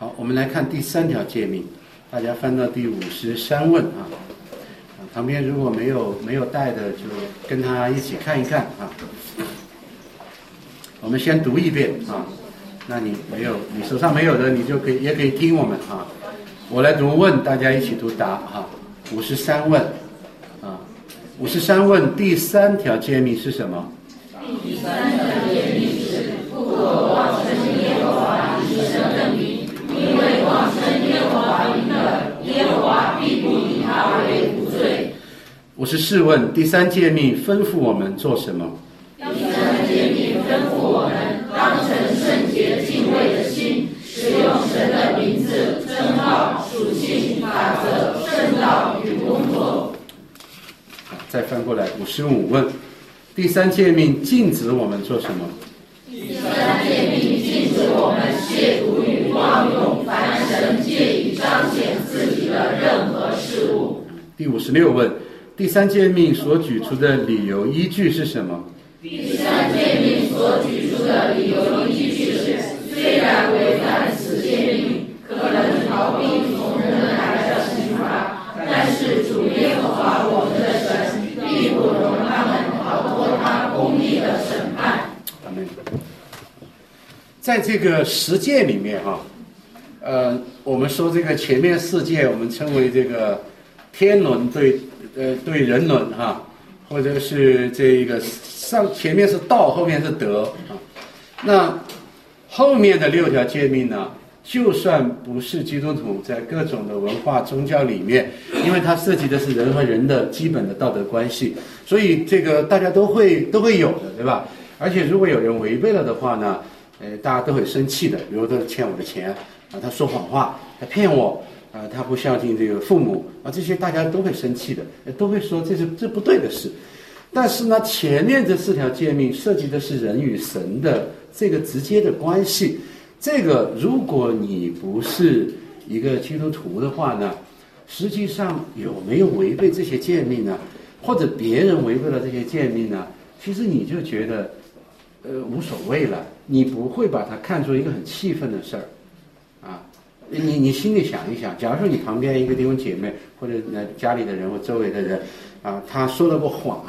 好，我们来看第三条诫命，大家翻到第五十三问啊。旁边如果没有没有带的，就跟他一起看一看啊。我们先读一遍啊。那你没有，你手上没有的，你就可以也可以听我们啊。我来读问，大家一起读答哈。五十三问啊，五十三问第三条诫命是什么？五十四问第三诫命吩咐我们做什么？第三诫命吩咐我们当成圣洁敬畏的心，使用神的名字、称号、属性、法则、圣道与工作。再翻过来五十五问第三诫命禁止我们做什么？第三诫命禁止我们亵渎与妄用凡神借以彰显自己的任何事物。第五十六问第三诫命所举出的理由依据是什么？第三诫命所举出的理由依据是：虽然违反此诫命，可能逃避从人来的刑罚，但是主耶和华我们的神必不容他们逃脱他公义的审判。阿门。在这个十诫里面哈、呃，我们说这个前面四诫我们称为这个天伦对呃对人伦哈、或者是这个上前面是道，后面是德啊。那后面的六条诫命呢，就算不是基督徒，在各种的文化宗教里面，因为它涉及的是人和人的基本的道德关系，所以这个大家都会都会有的，对吧？而且如果有人违背了的话呢，呃，大家都会生气的。比如他欠我的钱啊，他说谎话，他骗我啊，他不孝敬这个父母啊，这些大家都会生气的，都会说这是这不对的事。但是呢，前面这四条诫命涉及的是人与神的这个直接的关系。这个，如果你不是一个基督徒的话呢，实际上有没有违背这些诫命呢？或者别人违背了这些诫命呢？其实你就觉得，呃，无所谓了，你不会把它看作一个很气愤的事儿，你你心里想一想，假如说你旁边一个弟兄姐妹或者那家里的人或周围的人，啊，他说了个谎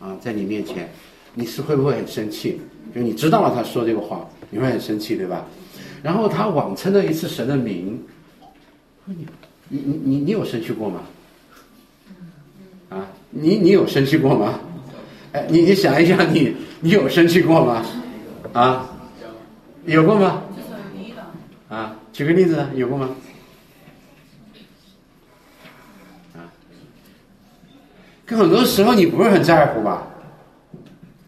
啊，在你面前，你是会不会很生气？就你知道了他说这个谎，你会很生气，对吧？然后他妄称了一次神的名，你你你你有生气过吗？啊，你你有生气过吗？哎，你你想一想，你你有生气过吗？啊，有过吗？举个例子，有过吗？啊，可很多时候你不是很在乎吧？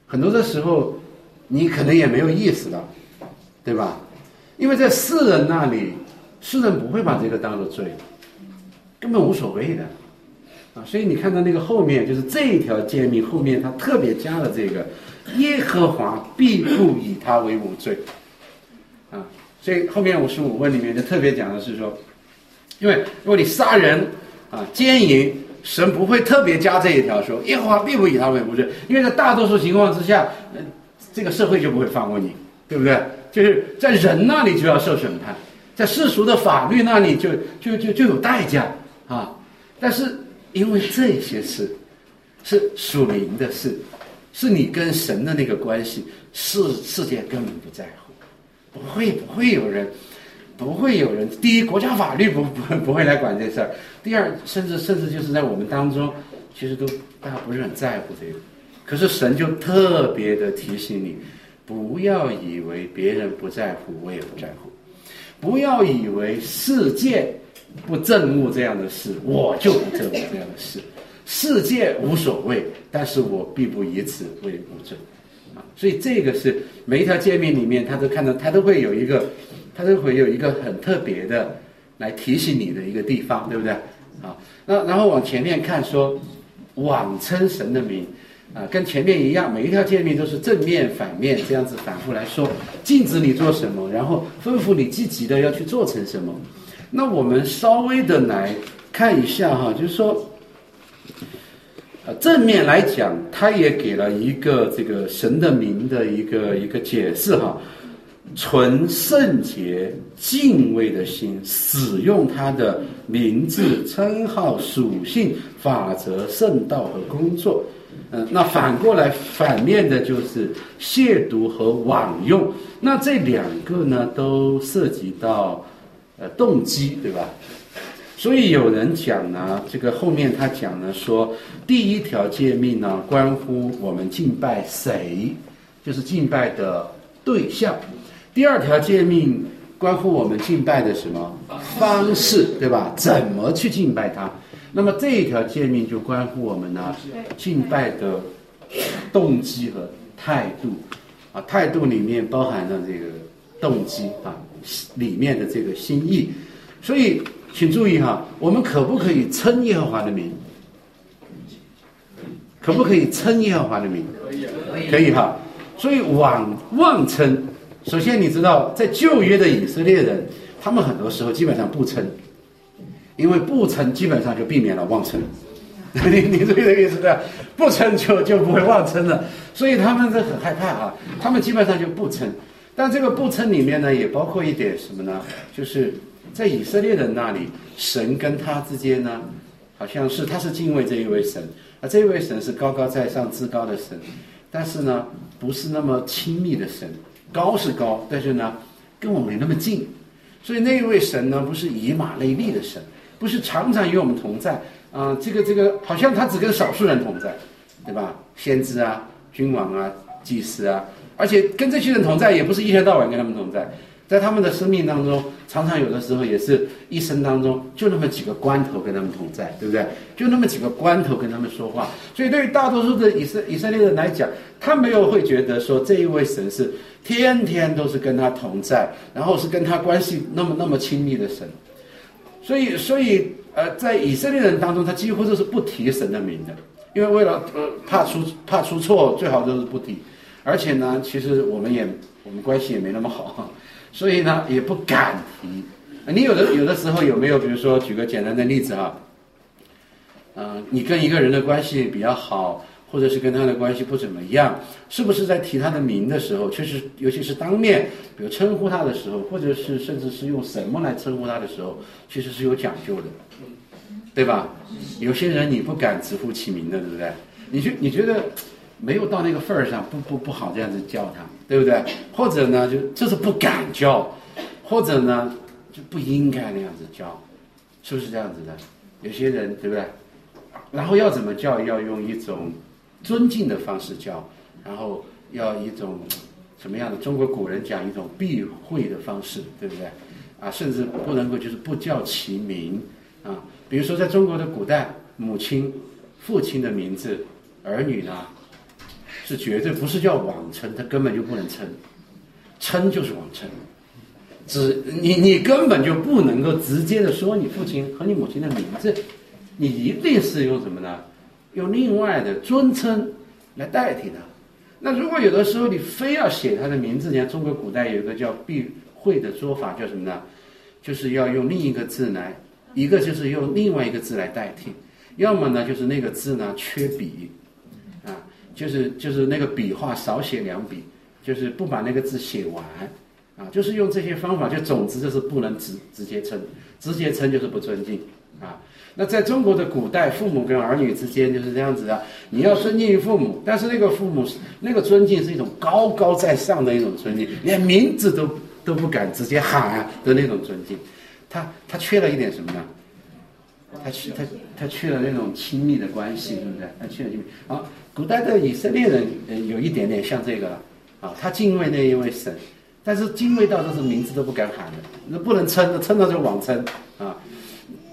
很多的时候，你可能也没有意识到，对吧？因为在世人那里，世人不会把这个当做罪，根本无所谓的。啊，所以你看到那个后面，就是这一条诫命后面，他特别加了这个“耶和华必不以他为无罪”，所以后面五十五问里面就特别讲的是说，因为如果你杀人啊、奸淫，神不会特别加这一条说耶和华必不以他为无罪，因为在大多数情况之下，这个社会就不会放过你，对不对？就是在人那里就要受审判，在世俗的法律那里就就就就有代价啊，但是。因为这些事是属灵的事，是你跟神的那个关系，世世界根本不在乎，不会不会有人，不会有人。第一，国家法律不不 不会来管这事儿；第二，甚至甚至就是在我们当中，其实都大家不是很在乎这个。可是神就特别的提醒你，不要以为别人不在乎，我也不在乎；不要以为世界。不憎恶这样的事，我就不憎恶这样的事。世界无所谓，但是我必不以此为无罪所以这个是每一条诫命里面，他都看到，他都会有一个，他都会有一个很特别的来提醒你的一个地方，对不对？啊，那然后往前面看说，妄称神的名啊，跟前面一样，每一条诫命都是正面、反面这样子反复来说，禁止你做什么，然后吩咐你积极的要去做成什么。那我们稍微的来看一下哈，就是说，正面来讲，他也给了一个这个神的名的一个一个解释哈。存圣洁、敬畏的心，使用他的名字、称号、属性、法则、圣道和工作。嗯，那反过来，反面的就是亵渎和枉用。那这两个呢，都涉及到呃动机，对吧？所以有人讲呢，这个后面他讲呢说，第一条诫命呢，关乎我们敬拜谁，就是敬拜的对象；第二条诫命关乎我们敬拜的什么方式，对吧？怎么去敬拜他？那么这一条诫命就关乎我们呢敬拜的动机和态度啊，态度里面包含了这个动机啊里面的这个心意，所以。请注意哈，我们可不可以称耶和华的名？可不可以称耶和华的名？可以，可以哈。所以妄妄称，首先你知道，在旧约的以色列人，他们很多时候基本上不称，因为不称基本上就避免了妄称。你你这个意思对不称就就不会妄称了，所以他们是很害怕啊，他们基本上就不称。但这个不称里面呢，也包括一点什么呢？就是。在以色列人那里，神跟他之间呢，好像是他是敬畏这一位神，而这一位神是高高在上、至高的神，但是呢，不是那么亲密的神，高是高，但是呢，跟我没那么近，所以那一位神呢，不是以马内利的神，不是常常与我们同在啊，这个这个好像他只跟少数人同在，对吧？先知啊、君王啊、祭司啊，而且跟这些人同在，也不是一天到晚跟他们同在。在他们的生命当中，常常有的时候也是一生当中就那么几个关头跟他们同在，对不对？就那么几个关头跟他们说话。所以对于大多数的以色以色列人来讲，他没有会觉得说这一位神是天天都是跟他同在，然后是跟他关系那么那么亲密的神。所以，所以呃，在以色列人当中，他几乎都是不提神的名的，因为为了呃怕出怕出错，最好都是不提。而且呢，其实我们也我们关系也没那么好。所以呢，也不敢提。你有的有的时候有没有？比如说，举个简单的例子啊，嗯，你跟一个人的关系比较好，或者是跟他的关系不怎么样，是不是在提他的名的时候，确实，尤其是当面，比如称呼他的时候，或者是甚至是用什么来称呼他的时候，其实是有讲究的，对吧？有些人你不敢直呼其名的，对不对？你觉你觉得？没有到那个份儿上，不不不好这样子叫他，对不对？或者呢，就就是不敢叫，或者呢，就不应该那样子叫，是不是这样子的？有些人对不对？然后要怎么叫？要用一种尊敬的方式叫，然后要一种什么样的？中国古人讲一种避讳的方式，对不对？啊，甚至不能够就是不叫其名啊。比如说，在中国的古代，母亲、父亲的名字，儿女呢？是绝对不是叫妄称，他根本就不能称，称就是妄称，只你你根本就不能够直接的说你父亲和你母亲的名字，你一定是用什么呢？用另外的尊称来代替他。那如果有的时候你非要写他的名字，你看中国古代有一个叫避讳的说法，叫什么呢？就是要用另一个字来，一个就是用另外一个字来代替，要么呢就是那个字呢缺笔。就是就是那个笔画少写两笔，就是不把那个字写完，啊，就是用这些方法，就总之就是不能直直接称，直接称就是不尊敬，啊，那在中国的古代，父母跟儿女之间就是这样子的，你要尊敬父母，但是那个父母那个尊敬是一种高高在上的一种尊敬，连名字都都不敢直接喊的那种尊敬，他他缺了一点什么呢？他去他他去了那种亲密的关系，对不对？他去了亲密。啊，古代的以色列人呃有一点点像这个，啊，他敬畏那一位神，但是敬畏到都是名字都不敢喊的，那不能称，称到就妄称啊。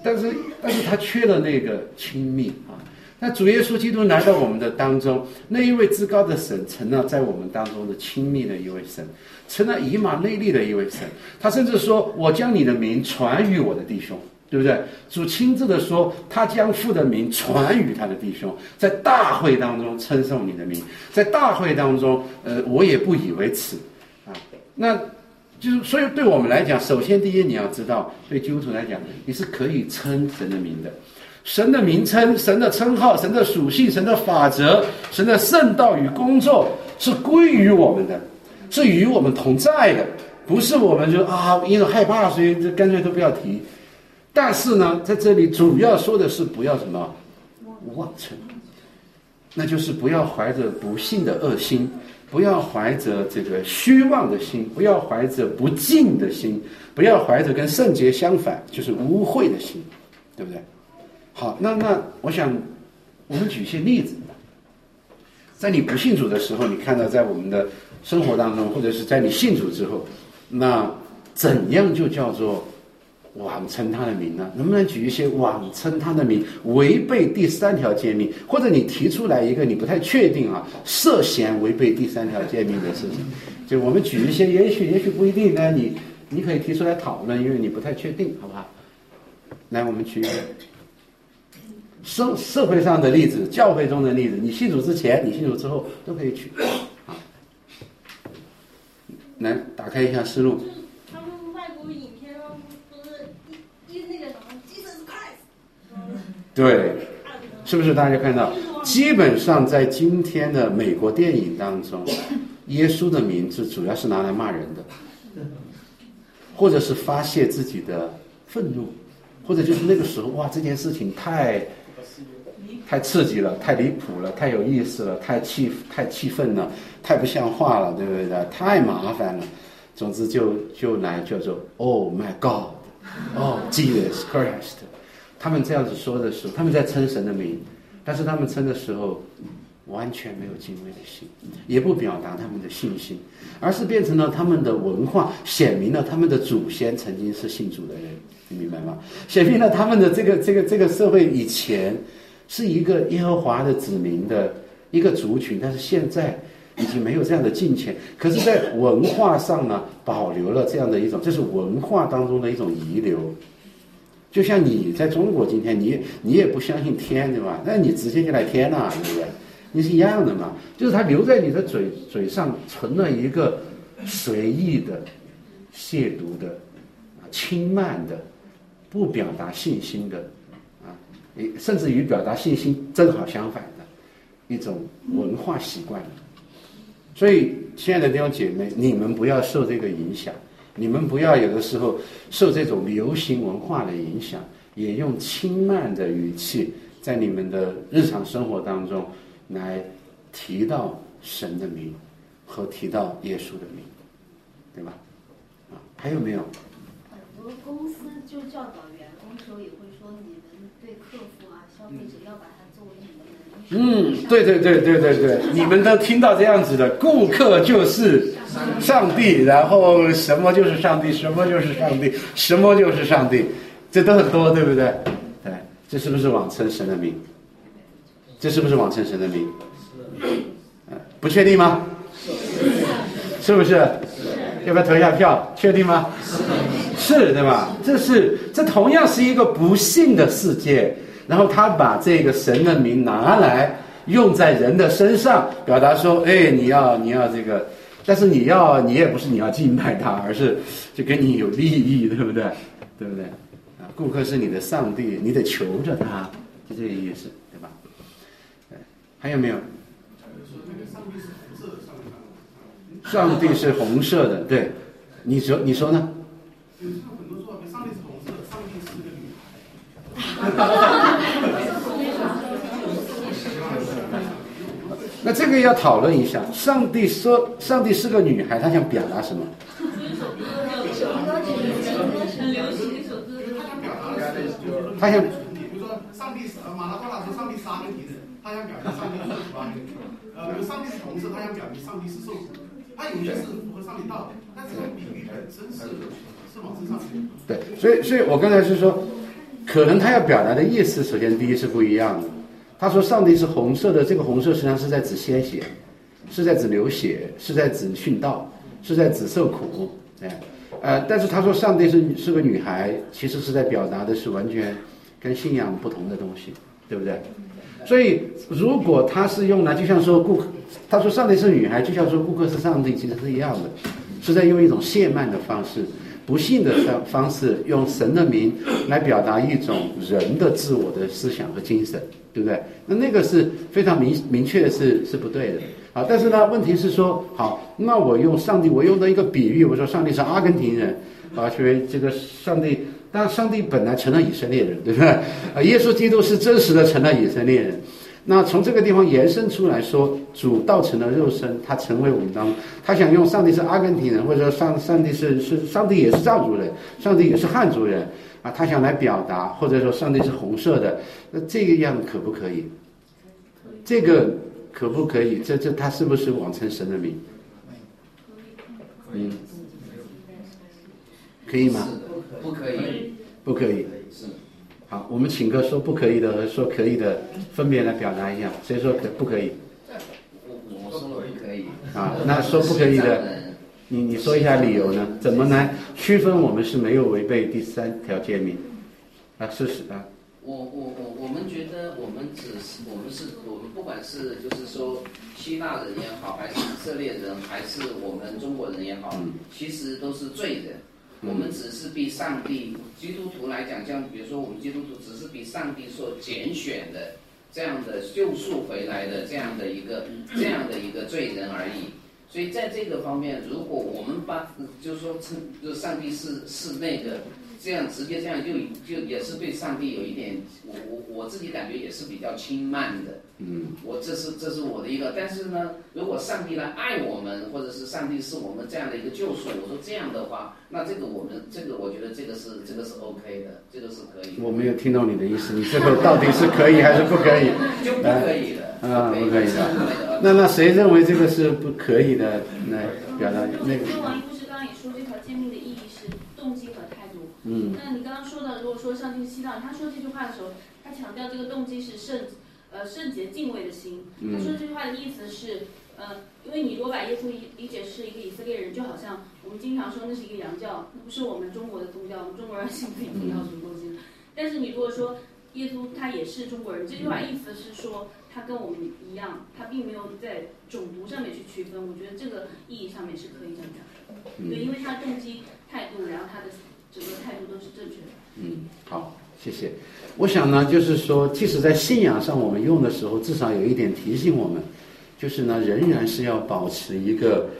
但是但是他缺了那个亲密啊。那主耶稣基督来到我们的当中，那一位至高的神成了在我们当中的亲密的一位神，成了以马内利的一位神。他甚至说：“我将你的名传于我的弟兄。”对不对？主亲自的说，他将父的名传与他的弟兄，在大会当中称颂你的名，在大会当中，呃，我也不以为耻，啊，那就是所以对我们来讲，首先第一你要知道，对基督徒来讲，你是可以称神的名的，神的名称、神的称号、神的属性、神的法则、神的圣道与工作是归于我们的，是与我们同在的，不是我们就啊，因为害怕，所以这干脆都不要提。但是呢，在这里主要说的是不要什么妄称，那就是不要怀着不幸的恶心，不要怀着这个虚妄的心，不要怀着不敬的心，不要怀着跟圣洁相反，就是污秽的心，对不对？好，那那我想我们举一些例子，在你不信主的时候，你看到在我们的生活当中，或者是在你信主之后，那怎样就叫做？妄称他的名呢？能不能举一些妄称他的名违背第三条诫命，或者你提出来一个你不太确定啊，涉嫌违背第三条诫命的事情？就我们举一些，也许也许不一定呢。你你可以提出来讨论，因为你不太确定，好不好？来，我们举一个社社会上的例子，教会中的例子。你信主之前，你信主之后都可以举。好，来打开一下思路。对，是不是大家看到？基本上在今天的美国电影当中，耶稣的名字主要是拿来骂人的，或者是发泄自己的愤怒，或者就是那个时候哇，这件事情太太刺激了，太离谱了，太有意思了，太气太气愤了，太不像话了，对不对？太麻烦了。总之就就来叫做 Oh my God，Oh Jesus Christ。他们这样子说的时候，他们在称神的名，但是他们称的时候，完全没有敬畏的心，也不表达他们的信心，而是变成了他们的文化，显明了他们的祖先曾经是信主的人，你明白吗？显明了他们的这个这个这个社会以前是一个耶和华的子民的一个族群，但是现在已经没有这样的敬虔，可是，在文化上呢，保留了这样的一种，这是文化当中的一种遗留。就像你在中国今天，你你也不相信天，对吧？那你直接就来天了，对不对？你是一样的嘛？就是它留在你的嘴嘴上，成了一个随意的、亵渎的、轻慢的、不表达信心的啊，甚至于表达信心正好相反的一种文化习惯。所以，亲爱的弟兄姐妹，你们不要受这个影响。你们不要有的时候受这种流行文化的影响，也用轻慢的语气在你们的日常生活当中来提到神的名和提到耶稣的名，对吧？啊，还有没有？很多公司就教导员工时候也会说，你们对客户啊、消费者要把它作为你们的。嗯，对对对对对对，你们都听到这样子的，顾客就是上帝，然后什么就是上帝，什么就是上帝，什么就是上帝，这都很多，对不对？对，这是不是妄称神的名？这是不是妄称神的名？不确定吗？是不是？要不要投一下票？确定吗？是，对吧？这是，这同样是一个不幸的世界。然后他把这个神的名拿来用在人的身上，表达说：“哎，你要你要这个，但是你要你也不是你要敬拜他，而是就跟你有利益，对不对？对不对？啊，顾客是你的上帝，你得求着他，就这个意思，对吧？还有没有？上帝是红色的，上帝是红色的对，你说你说呢上帝是红色的上帝是一个女孩？那这个要讨论一下。上帝说，上帝是个女孩，她想表达什么？他想，比如说，上帝是马拉多纳说上帝杀个敌人，他想表达上帝是什么？呃，比如上帝是红色，他想表明上帝是受苦。他有些是符合上帝道的，但这个比喻本身是是往身上对，所以，所以我刚才是说。可能他要表达的意思，首先第一是不一样的。他说上帝是红色的，这个红色实际上是在指鲜血，是在指流血，是在指殉道，是在指受苦。哎，呃，但是他说上帝是是个女孩，其实是在表达的是完全跟信仰不同的东西，对不对？所以如果他是用来，就像说顾客，他说上帝是女孩，就像说顾客是上帝，其实是一样的，是在用一种亵慢的方式。不幸的方方式，用神的名来表达一种人的自我的思想和精神，对不对？那那个是非常明明确的是是不对的。啊，但是呢，问题是说，好，那我用上帝，我用的一个比喻，我说上帝是阿根廷人，啊，所以这个上帝，但上帝本来成了以色列人，对不对？啊，耶稣基督是真实的成了以色列人。那从这个地方延伸出来说，主道成了肉身，他成为我们当中，他想用上帝是阿根廷人，或者说上上帝是是上帝也是藏族人，上帝也是汉族人，啊，他想来表达，或者说上帝是红色的，那这个样可不可以？这个。可不可以？这这他是不是妄称神的名？嗯，可以吗？不可以，不可以。我们请个说不可以的和说可以的分别来表达一下。谁说可不可以？我我说不可以。啊，那说不可以的，你你说一下理由呢？怎么来区分我们是没有违背第三条诫命？啊，事实啊。我我我我们觉得我们只是我们是我们不管是就是说希腊人也好，还是以色列人，还是我们中国人也好，其实都是罪人。我们只是比上帝基督徒来讲，像比如说我们基督徒，只是比上帝所拣选的这样的救赎回来的这样的一个这样的一个罪人而已。所以在这个方面，如果我们把就是说称就上帝是是那个。这样直接这样就就也是对上帝有一点，我我我自己感觉也是比较轻慢的。嗯，我这是这是我的一个，但是呢，如果上帝来爱我们，或者是上帝是我们这样的一个救赎，我说这样的话，那这个我们这个我觉得这个是这个是 OK 的，这个是可以。我没有听到你的意思，你这个到底是可以还是不可以？就不可以的。啊，不可以的。那那谁认为这个是不可以的？来表达那个。王一不是刚刚也说这条诫命的意义是动机和态度。嗯，那你刚刚说的，如果说上帝希腊，他说这句话的时候，他强调这个动机是圣，呃，圣洁敬畏的心。他说这句话的意思是，呃，因为你如果把耶稣理解是一个以色列人，就好像我们经常说那是一个洋教，那不是我们中国的宗教，我们中国人信自己宗教什么东西。但是你如果说耶稣他也是中国人，这句话意思是说他跟我们一样，他并没有在种族上面去区分。我觉得这个意义上面是可以这样讲的。对，因为他动机态度，然后他的。整个态度都是正确的。嗯，好，谢谢。我想呢，就是说，即使在信仰上我们用的时候，至少有一点提醒我们，就是呢，仍然是要保持一个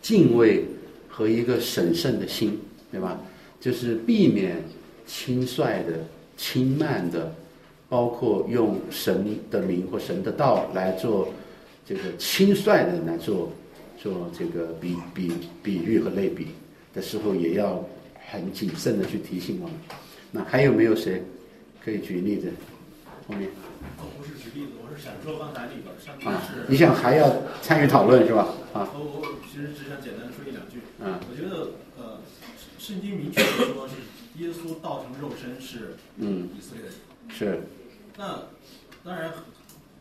敬畏和一个审慎的心，对吧？就是避免轻率的、轻慢的，包括用神的名或神的道来做这个轻率的来做做这个比比比喻和类比的时候，也要。很谨慎的去提醒我们。那还有没有谁可以举例子？后面。我不是举例子，我是想说刚才那个上帝是。你想还要参与讨论是吧？啊。我我其实只想简单的说一两句。嗯。我觉得呃，圣经明确的说是耶稣道成肉身是嗯以色列人。是。那当然。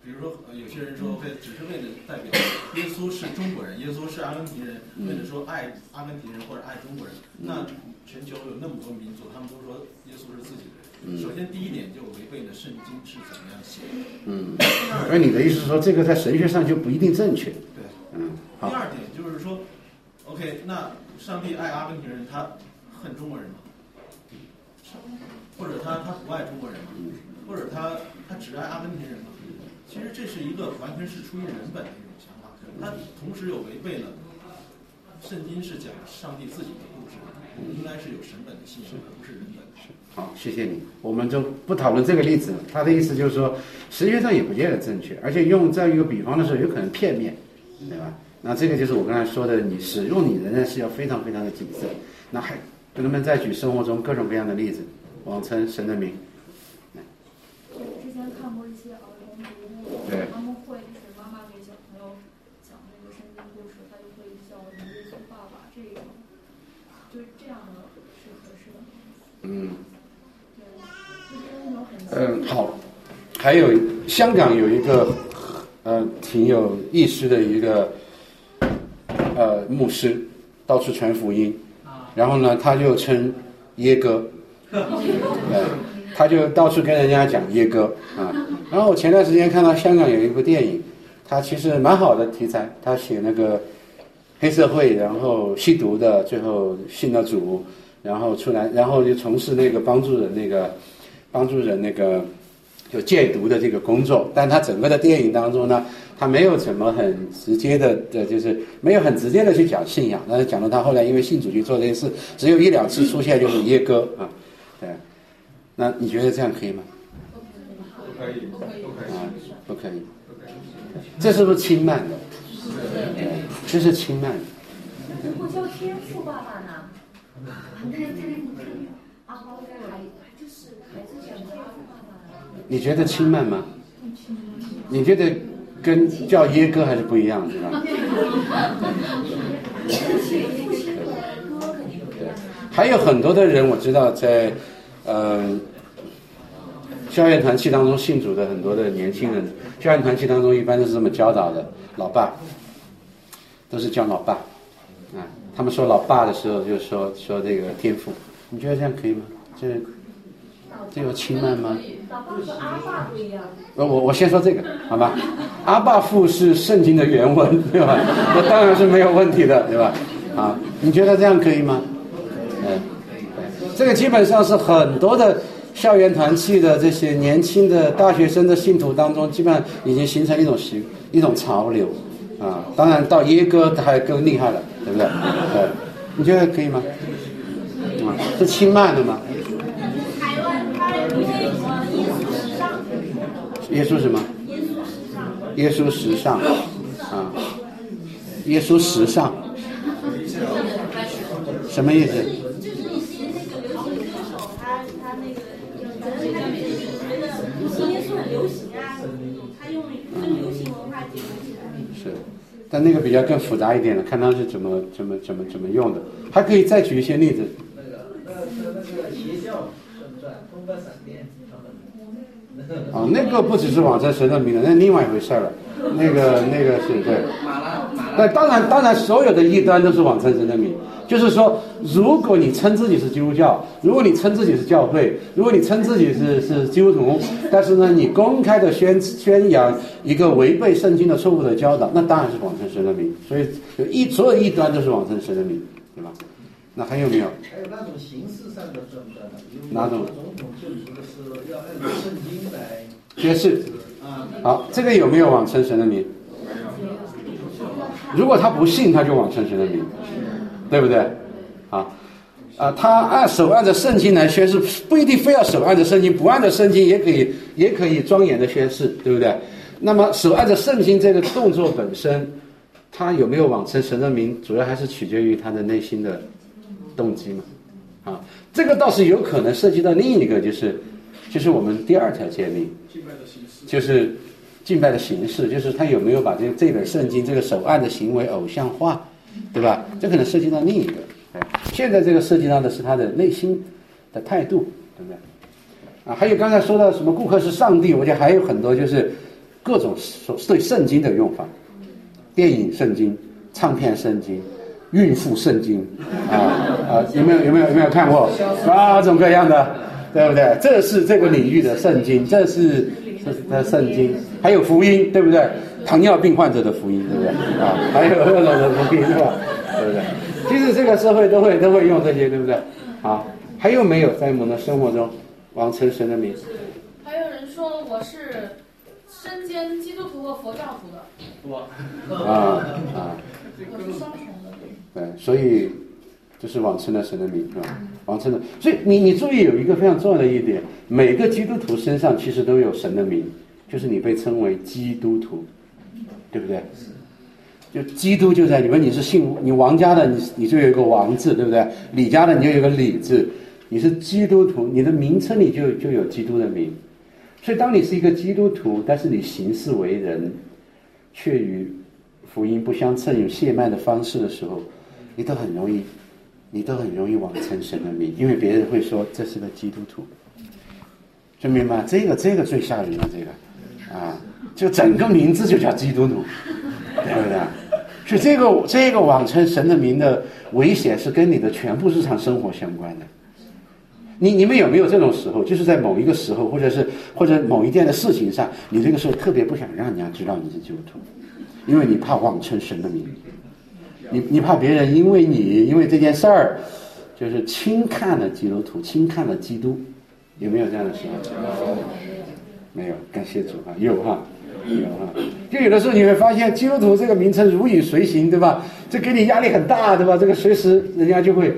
比如说，有些人说，为只是为了代表耶稣是中国人，耶稣是阿根廷人，为了说爱阿根廷人或者爱中国人，那全球有那么多民族，他们都说耶稣是自己的人。首先第一点就违背了圣经是怎么样写的。嗯。而你的意思是说，这个在神学上就不一定正确。对。嗯。第二点就是说，OK，那上帝爱阿根廷人，他恨中国人吗？或者他他不爱中国人吗？或者他他只爱阿根廷人吗？其实这是一个完全是出于人本的一种想法，他同时又违背了圣经是讲上帝自己的故事，应该是有神本的信仰，而不是人本。好，谢谢你，我们就不讨论这个例子了。他的意思就是说，实际上也不见得正确，而且用这样一个比方的时候，有可能片面，对吧？那这个就是我刚才说的，你使用你仍然是要非常非常的谨慎。那还能不能再举生活中各种各样的例子，妄称神的名？我之前看过一些啊。他们会就是妈妈给小朋友讲那个圣经故事，他就会叫耶稣爸爸，这个就是这样的是合适的。嗯。对，嗯，好。还有香港有一个呃挺有意思的一个呃牧师，到处传福音，然后呢他就称耶哥，对，他就到处跟人家讲耶哥啊。然后我前段时间看到香港有一部电影，它其实蛮好的题材。他写那个黑社会，然后吸毒的，最后信了主，然后出来，然后就从事那个帮助人那个帮助人那个就戒毒的这个工作。但他整个的电影当中呢，他没有怎么很直接的，的就是没有很直接的去讲信仰，但是讲到他后来因为信主去做这件事，只有一两次出现就是耶哥啊，对，那你觉得这样可以吗？不可以，不可以，啊，不可以，这是不是轻慢的？这是轻慢的。如果叫天赋爸爸呢？你觉得轻慢吗？你觉得跟叫耶哥还是不一样，是吧？还有很多的人我知道在，呃，校园团契当中信主的很多的年轻人，校园团契当中一般都是这么教导的，老爸，都是叫老爸，啊，他们说老爸的时候就说说这个天赋，你觉得这样可以吗？这这有轻慢吗？我我先说这个，好吧？阿爸父是圣经的原文，对吧？那当然是没有问题的，对吧？啊，你觉得这样可以吗？嗯，这个基本上是很多的校园团契的这些年轻的大学生的信徒当中，基本上已经形成一种习一种潮流啊。当然到耶哥还更厉害了，对不对？对，你觉得可以吗？啊，是轻慢的吗？耶稣什么？耶稣时尚，耶稣时尚啊，耶稣时尚，什么意思？就是一些那个流行歌手，他他那个有的他就是觉得耶稣很流行啊，他用跟流行文化结合起来。是，但那个比较更复杂一点的，看他是怎么怎么怎么怎么用的。还可以再举一些例子。那个那那那个邪教算不算？风波闪电。啊，那个不只是往成神的名了，那另外一回事了。那个那个是对。那当然，当然，所有的异端都是往称神的名。就是说，如果你称自己是基督教，如果你称自己是教会，如果你称自己是是基督徒，但是呢，你公开的宣宣扬一个违背圣经的错误的教导，那当然是往称神的名。所以，一所有异端都是往称神的名，那还有没有？还有那种形式上的算不算呢？比如哪种总统就职的时候要按照圣经来宣誓。啊，好，这个有没有往称神的名？如果他不信，他就往称神的名，对不对？啊啊，他按手按着圣经来宣誓，不一定非要手按着圣经，不按着圣经也可以，也可以庄严的宣誓，对不对？那么手按着圣经这个动作本身，他有没有往称神的名，主要还是取决于他的内心的动机嘛。啊，这个倒是有可能涉及到另一个，就是就是我们第二条诫命，敬拜的形式。就是敬拜的形式，就是他有没有把这这本圣经这个手按的行为偶像化，对吧？这可能涉及到另一个。现在这个涉及到的是他的内心的态度，对不对？啊，还有刚才说到什么顾客是上帝，我觉得还有很多就是各种所对圣经的用法，电影圣经、唱片圣经、孕妇圣经，啊啊，有没有有没有有没有看过？各种各样的，对不对？这是这个领域的圣经，这是这是的圣经，还有福音，对不对？糖尿病患者的福音，对不对？啊，还有各种的福音，是吧？对不对？其实这个社会都会都会用这些，对不对？啊，还有没有在我们的生活中王成神的名？还有人说我是身兼基督徒和佛教徒的，我，啊啊，我是双。对，所以就是往称了神的名，是吧？往称的，所以你你注意有一个非常重要的一点，每个基督徒身上其实都有神的名，就是你被称为基督徒，对不对？就基督就在里面，你是信你王家的，你你就有一个王字，对不对？李家的你就有个李字，你是基督徒，你的名称里就就有基督的名。所以当你是一个基督徒，但是你行事为人却与福音不相称，有懈慢的方式的时候，你都很容易，你都很容易往称神的名，因为别人会说这是个基督徒。就明白这个这个最吓人了，这个啊，就整个名字就叫基督徒，对不对？所以这个这个妄称神的名的危险是跟你的全部日常生活相关的。你你们有没有这种时候，就是在某一个时候，或者是或者某一件的事情上，你这个时候特别不想让人家知道你是基督徒，因为你怕妄称神的名，你你怕别人因为你因为这件事儿，就是轻看了基督徒，轻看了基督，有没有这样的时候？没有，感谢主啊，有哈。有啊。就有的时候你会发现，基督徒这个名称如影随形，对吧？这给你压力很大，对吧？这个随时人家就会，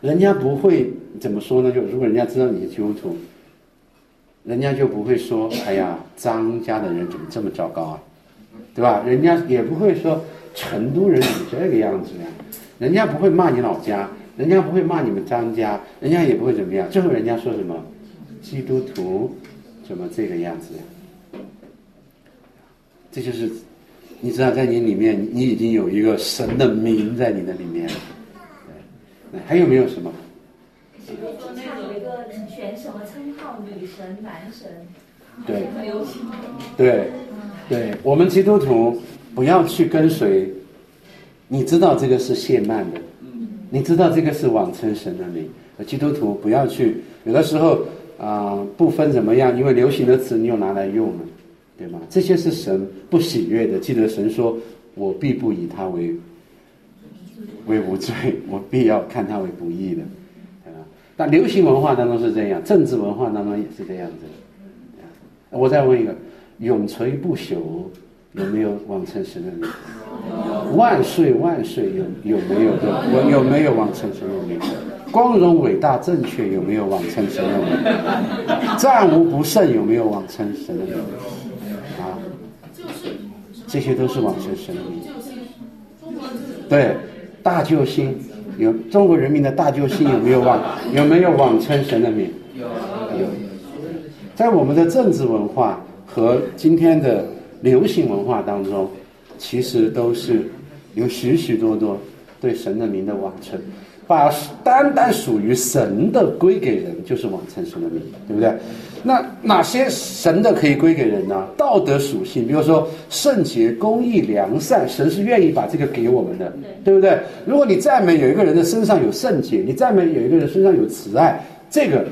人家不会怎么说呢？就如果人家知道你是基督徒，人家就不会说：“哎呀，张家的人怎么这么糟糕啊？”对吧？人家也不会说成都人怎么这个样子呀？人家不会骂你老家，人家不会骂你们张家，人家也不会怎么样。最后人家说什么？基督徒怎么这个样子呀？这就是，你知道，在你里面，你已经有一个神的名在你的里面。对，还有没有什么？比如说那个有一个选什么称号，女神、男神，对。对，对我们基督徒不要去跟随，你知道这个是谢曼的，你知道这个是妄称神的名。基督徒不要去，有的时候啊，不分怎么样，因为流行的词你又拿来用了。对吗？这些是神不喜悦的。记得神说：“我必不以他为为无罪，我必要看他为不义的。”对吧？那流行文化当中是这样，政治文化当中也是这样子。我再问一个：永垂不朽有没有往成神的名？万岁万岁有有没有的？有有没有往成神的名？光荣伟大正确有没有往成神的名？战无不胜有没有往成神的名？啊这些都是往生神的名。对，大救星有中国人民的大救星有没有往有没有往成神的名？有有。在我们的政治文化和今天的流行文化当中，其实都是有许许多多对神的名的往称。把单单属于神的归给人，就是往称神的名，对不对？那哪些神的可以归给人呢？道德属性，比如说圣洁、公义、良善，神是愿意把这个给我们的，对不对？如果你赞美有一个人的身上有圣洁，你赞美有一个人身上有慈爱，这个。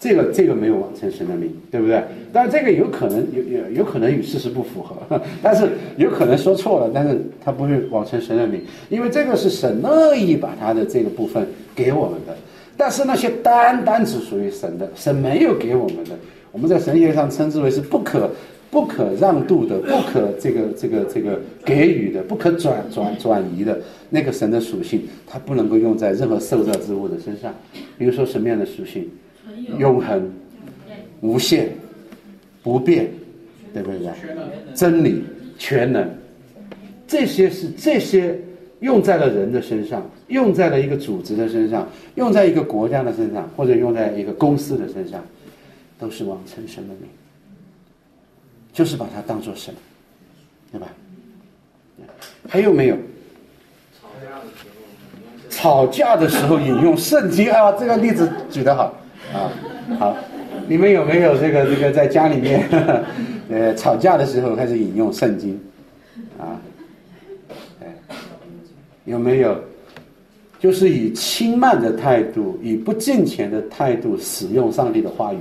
这个这个没有往成神的名，对不对？但是这个有可能有有有可能与事实不符合，但是有可能说错了，但是他不是往成神的名，因为这个是神乐意把他的这个部分给我们的。但是那些单单只属于神的，神没有给我们的，我们在神学上称之为是不可不可让渡的，不可这个这个这个给予的，不可转转转移的那个神的属性，它不能够用在任何受造之物的身上。比如说什么样的属性？永恒、无限、不变，对不对？真理、全能，这些是这些用在了人的身上，用在了一个组织的身上，用在一个国家的身上，或者用在一个公司的身上，都是往成神的名，就是把它当做神，对吧？还有没有？吵架的时候引用圣经啊，这个例子举得好。啊，好，你们有没有这个这个在家里面，呃，吵架的时候开始引用圣经，啊，哎，有没有？就是以轻慢的态度，以不敬虔的态度使用上帝的话语，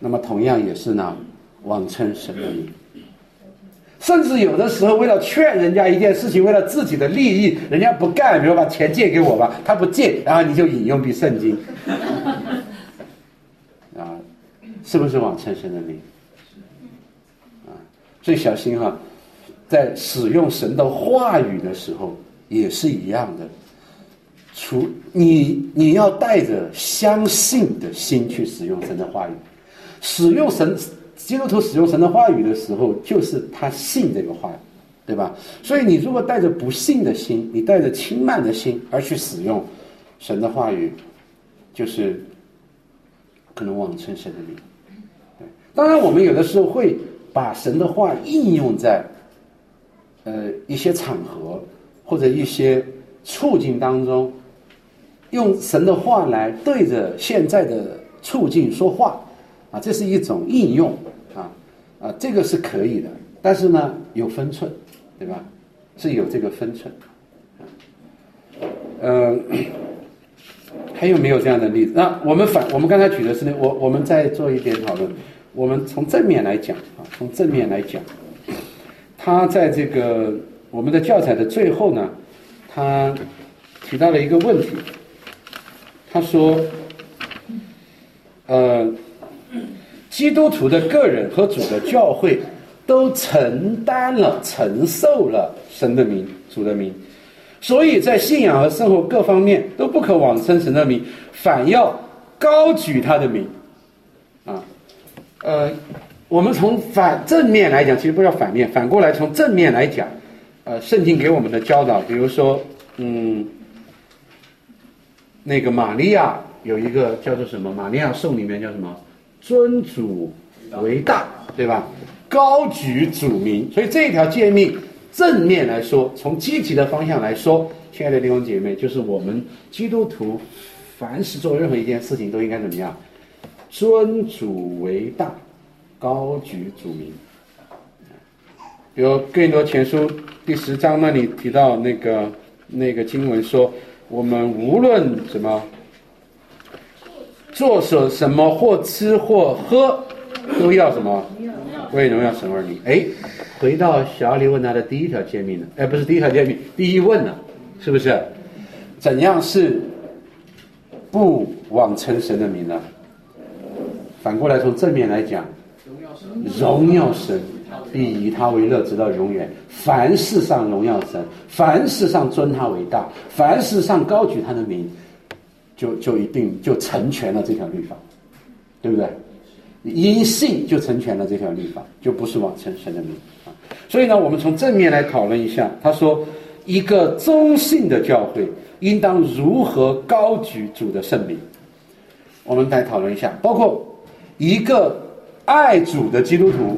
那么同样也是呢，妄称神的名。甚至有的时候为了劝人家一件事情，为了自己的利益，人家不干，比如把钱借给我吧，他不借，然后你就引用比圣经。啊是不是往称神的名？啊，所以小心哈，在使用神的话语的时候也是一样的。除你你要带着相信的心去使用神的话语，使用神基督徒使用神的话语的时候，就是他信这个话，对吧？所以你如果带着不信的心，你带着轻慢的心而去使用神的话语，就是可能望称神的名。当然，我们有的时候会把神的话应用在，呃一些场合或者一些处境当中，用神的话来对着现在的处境说话，啊，这是一种应用，啊啊，这个是可以的，但是呢有分寸，对吧？是有这个分寸，嗯，还有没有这样的例子？那我们反我们刚才举的是那我我们再做一点讨论。我们从正面来讲啊，从正面来讲，他在这个我们的教材的最后呢，他提到了一个问题，他说，呃，基督徒的个人和主的教会都承担了、承受了神的名、主的名，所以在信仰和生活各方面都不可妄称神的名，反要高举他的名。啊，呃，我们从反正面来讲，其实不叫反面，反过来从正面来讲，呃，圣经给我们的教导，比如说，嗯，那个玛利亚有一个叫做什么？玛利亚颂里面叫什么？尊主为大，对吧？高举主名，所以这一条诫命正面来说，从积极的方向来说，亲爱的弟兄姐妹，就是我们基督徒凡是做任何一件事情都应该怎么样？尊主为大，高举主名。比如《哥林多前书》第十章那里提到那个那个经文说，我们无论什么做什什么或吃或喝，都要什么？为荣耀神而立。哎，回到小李问他的第一条诫命呢，哎，不是第一条诫命，第一问呢，是不是？怎样是不枉称神的名呢？反过来从正面来讲，荣耀神，必以他为乐，直到永远。凡事上荣耀神，凡事上尊他为大，凡事上高举他的名，就就一定就成全了这条律法，对不对？因信就成全了这条律法，就不是妄称神的名啊。所以呢，我们从正面来讨论一下。他说，一个忠信的教会应当如何高举主的圣名？我们来讨论一下，包括一个爱主的基督徒，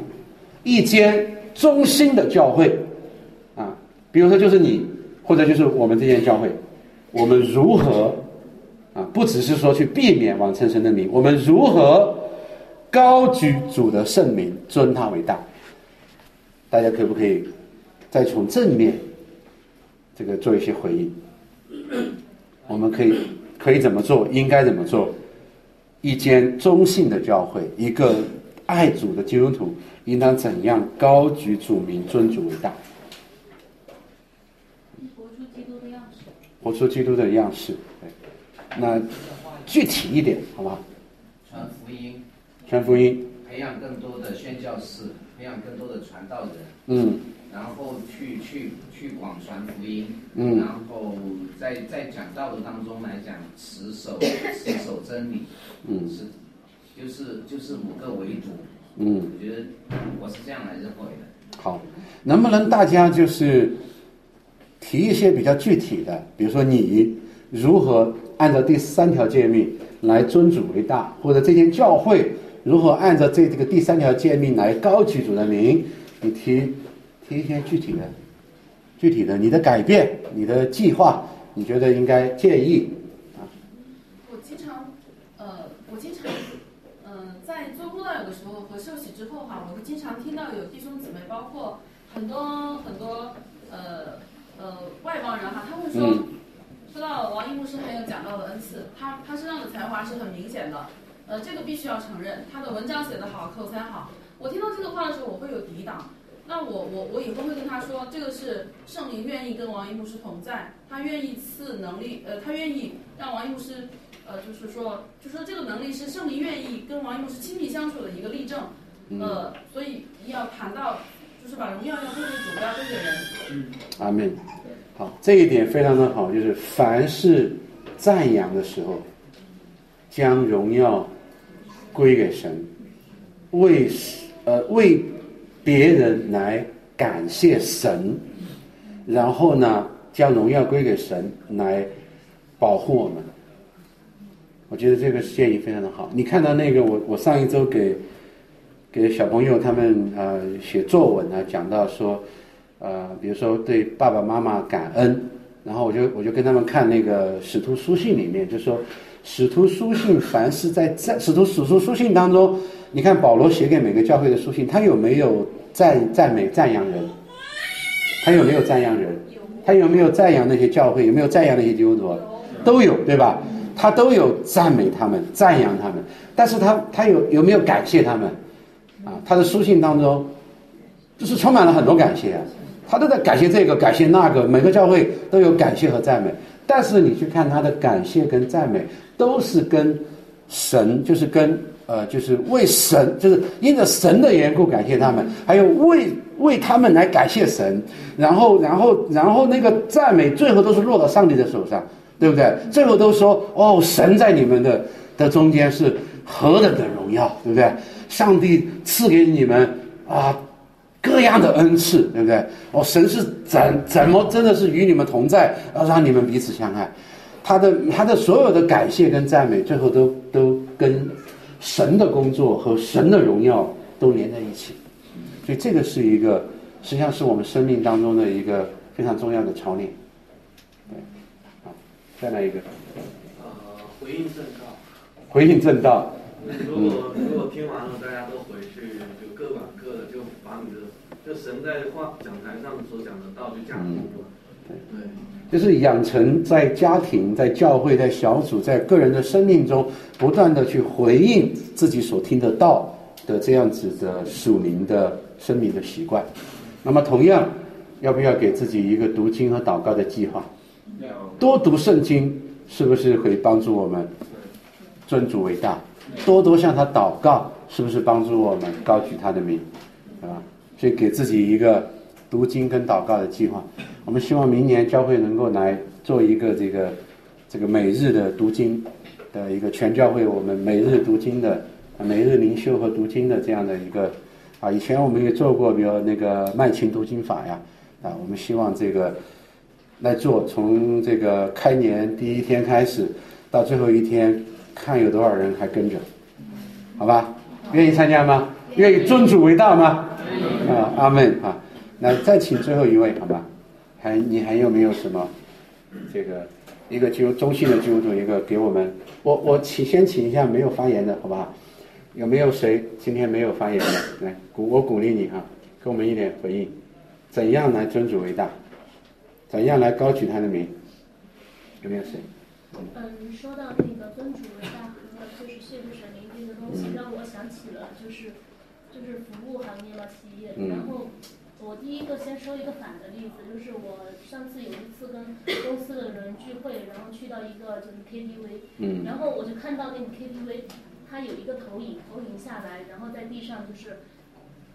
一间忠心的教会啊，比如说就是你，或者就是我们这间教会，我们如何啊？不只是说去避免妄称神的名，我们如何？高举主的圣名，尊他为大。大家可不可以再从正面这个做一些回应？我们可以可以怎么做？应该怎么做？一间中性的教会，一个爱主的基督徒，应当怎样高举主名，尊主为大？活出基督的样式。活出基督的样式。那具体一点，好吧？传福音。传福音，培养更多的宣教士，培养更多的传道人，嗯，然后去去去广传福音，嗯，然后在在讲道的当中来讲，持守 持守真理，嗯，是就是就是五个为主，嗯，我觉得我是这样来认为的。好，能不能大家就是提一些比较具体的，比如说你如何按照第三条诫命来尊主为大，或者这间教会。如何按照这这个第三条诫命来高举主的名？你提提一些具体的、具体的你的改变、你的计划，你觉得应该建议啊？我经常呃，我经常嗯，在做布道有的时候和受洗之后哈，我们经常听到有弟兄姊妹，包括很多很多呃呃外邦人哈，他会说，说到王一牧师很有讲道的恩赐，他他身上的才华是很明显的。呃，这个必须要承认，他的文章写得好，口才好。我听到这个话的时候，我会有抵挡。那我我我以后会跟他说，这个是圣灵愿意跟王一牧师同在，他愿意赐能力，呃，他愿意让王一牧师，呃，就是说，就说这个能力是圣灵愿意跟王一牧师亲密相处的一个例证。呃，所以要谈到，就是把荣耀要归给主，不要归给人。嗯，阿门。好，这一点非常的好，就是凡是赞扬的时候，将荣耀。归给神，为呃为别人来感谢神，然后呢将荣耀归给神来保护我们。我觉得这个建议非常的好。你看到那个我我上一周给给小朋友他们呃写作文呢，讲到说呃比如说对爸爸妈妈感恩，然后我就我就跟他们看那个使徒书信里面就说。使徒书信，凡是在在使徒使徒书信当中，你看保罗写给每个教会的书信，他有没有赞赞美赞扬人？他有没有赞扬人？他有没有赞扬那些教会？有没有赞扬那些基督徒？都有，对吧？他都有赞美他们，赞扬他们。但是他他有有没有感谢他们？啊，他的书信当中，就是充满了很多感谢啊，他都在感谢这个，感谢那个，每个教会都有感谢和赞美。但是你去看他的感谢跟赞美。都是跟神，就是跟呃，就是为神，就是因着神的缘故感谢他们，还有为为他们来感谢神，然后然后然后那个赞美最后都是落到上帝的手上，对不对？最后都说哦，神在你们的的中间是何等的荣耀，对不对？上帝赐给你们啊各样的恩赐，对不对？哦，神是怎怎么真的是与你们同在，要让你们彼此相爱。他的他的所有的感谢跟赞美，最后都都跟神的工作和神的荣耀都连在一起。所以这个是一个，实际上是我们生命当中的一个非常重要的操练。对，好，再来一个。呃，回应正道。回应正道。如果如果听完了，大家都回去就各管各的，就把你的就神在话讲台上所讲的道就讲通了。对。就是养成在家庭、在教会、在小组、在个人的生命中，不断的去回应自己所听的道的这样子的属灵的生命的习惯。那么，同样，要不要给自己一个读经和祷告的计划？多读圣经是不是可以帮助我们尊主为大？多多向他祷告，是不是帮助我们高举他的名？啊，所以给自己一个读经跟祷告的计划。我们希望明年教会能够来做一个这个这个每日的读经的一个全教会，我们每日读经的每日灵修和读经的这样的一个啊，以前我们也做过，比如那个麦琴读经法呀啊，我们希望这个来做，从这个开年第一天开始到最后一天，看有多少人还跟着，好吧？愿意参加吗？愿意尊主为大吗？啊，阿门啊！那再请最后一位，好吧？还你还有没有什么这个一个就中性的基督徒一个给我们我我请先请一下没有发言的好不好？有没有谁今天没有发言的来鼓我鼓励你哈，给我们一点回应，怎样来尊主为大？怎样来高举他的名？有没有谁？嗯，说到那个尊主为大和就是谢主神灵这个东西，让我想起了就是就是服务行业嘛企业，然后。我第一个先说一个反的例子，就是我上次有一次跟公司的人聚会，然后去到一个就是 KTV，然后我就看到那个 KTV，它有一个投影，投影下来，然后在地上就是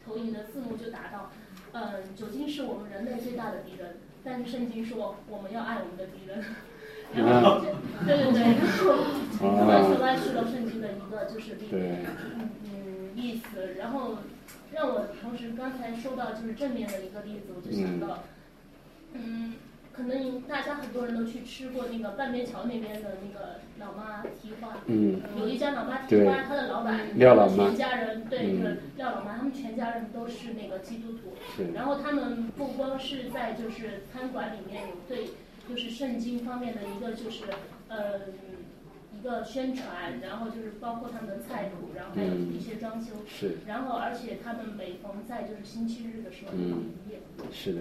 投影的字幕就打到，嗯，酒精是我们人类最大的敌人，但是圣经说我们要爱我们的敌人，然后对对对，然后完全歪曲了圣经的一个就是这个嗯嗯意思，然后。让我同时刚才说到就是正面的一个例子，我就想到，嗯，可能大家很多人都去吃过那个半边桥那边的那个老妈蹄花，嗯，有一家老妈蹄花，他的老板全家人对，就是廖老妈，他们全家人都是那个基督徒，然后他们不光是在就是餐馆里面有对就是圣经方面的一个就是呃。一个宣传，然后就是包括他们的菜谱，然后还有一些装修，是，然后而且他们每逢在就是星期日的时候营业，是的，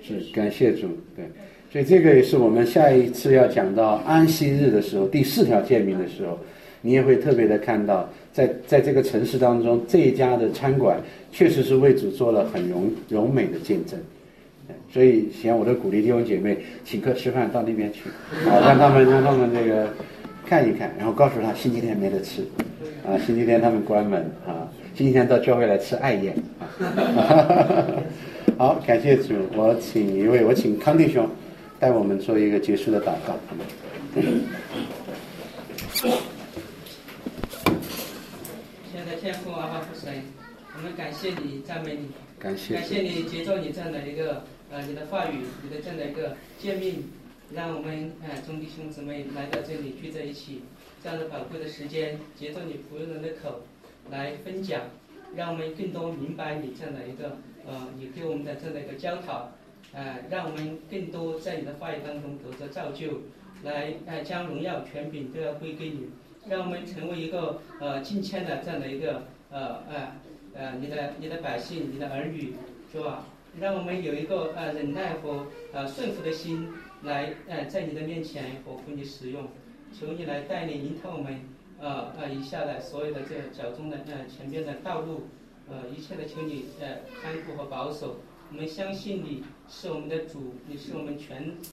是感谢主，对，所以这个也是我们下一次要讲到安息日的时候，第四条诫命的时候，你也会特别的看到，在在这个城市当中，这一家的餐馆确实是为主做了很荣荣美的见证，所以想我都鼓励弟兄姐妹请客吃饭到那边去，啊，让他们让他们这个。看一看，然后告诉他星期天没得吃，啊，星期天他们关门啊，星期天到教会来吃爱宴啊。好，感谢主，我请一位，我请康弟兄带我们做一个结束的祷告。现在天父阿爸父神，我们感谢你，赞美你，感谢，感谢你接受你这样的一个呃你的话语，你的这样的一个诫命。让我们呃，兄弟兄姊妹来到这里聚在一起，这样的宝贵的时间，接着你仆人的口来分享，让我们更多明白你这样的一个呃，你给我们的这样的一个教导，呃，让我们更多在你的话语当中得着造就，来呃将荣耀权柄都要归给你，让我们成为一个呃敬谦的这样的一个呃呃呃你的你的百姓，你的儿女，是吧？让我们有一个呃忍耐和呃顺服的心。来，呃，在你的面前，我服你使用，求你来带领引导我们，呃，呃，以下的所有的这脚中的呃前边的道路，呃，一切的求你呃看顾和保守。我们相信你是我们的主，你是我们全